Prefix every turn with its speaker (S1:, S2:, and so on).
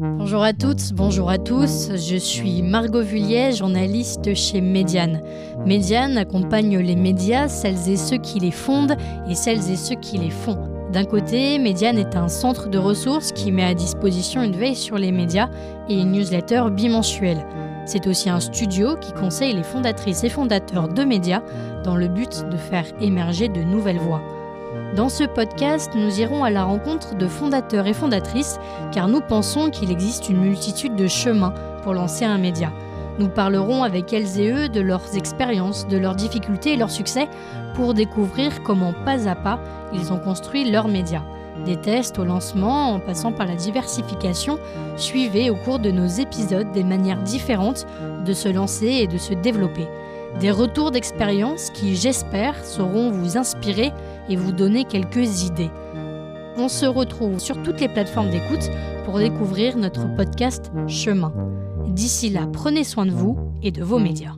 S1: Bonjour à toutes, bonjour à tous. Je suis Margot Vullier, journaliste chez Médiane. Médiane accompagne les médias, celles et ceux qui les fondent et celles et ceux qui les font. D'un côté, Médiane est un centre de ressources qui met à disposition une veille sur les médias et une newsletter bimensuelle. C'est aussi un studio qui conseille les fondatrices et fondateurs de médias dans le but de faire émerger de nouvelles voix. Dans ce podcast, nous irons à la rencontre de fondateurs et fondatrices car nous pensons qu'il existe une multitude de chemins pour lancer un média. Nous parlerons avec elles et eux de leurs expériences, de leurs difficultés et leurs succès pour découvrir comment pas à pas ils ont construit leur média. Des tests au lancement en passant par la diversification, suivez au cours de nos épisodes des manières différentes de se lancer et de se développer. Des retours d'expérience qui, j'espère, sauront vous inspirer et vous donner quelques idées. On se retrouve sur toutes les plateformes d'écoute pour découvrir notre podcast Chemin. D'ici là, prenez soin de vous et de vos médias.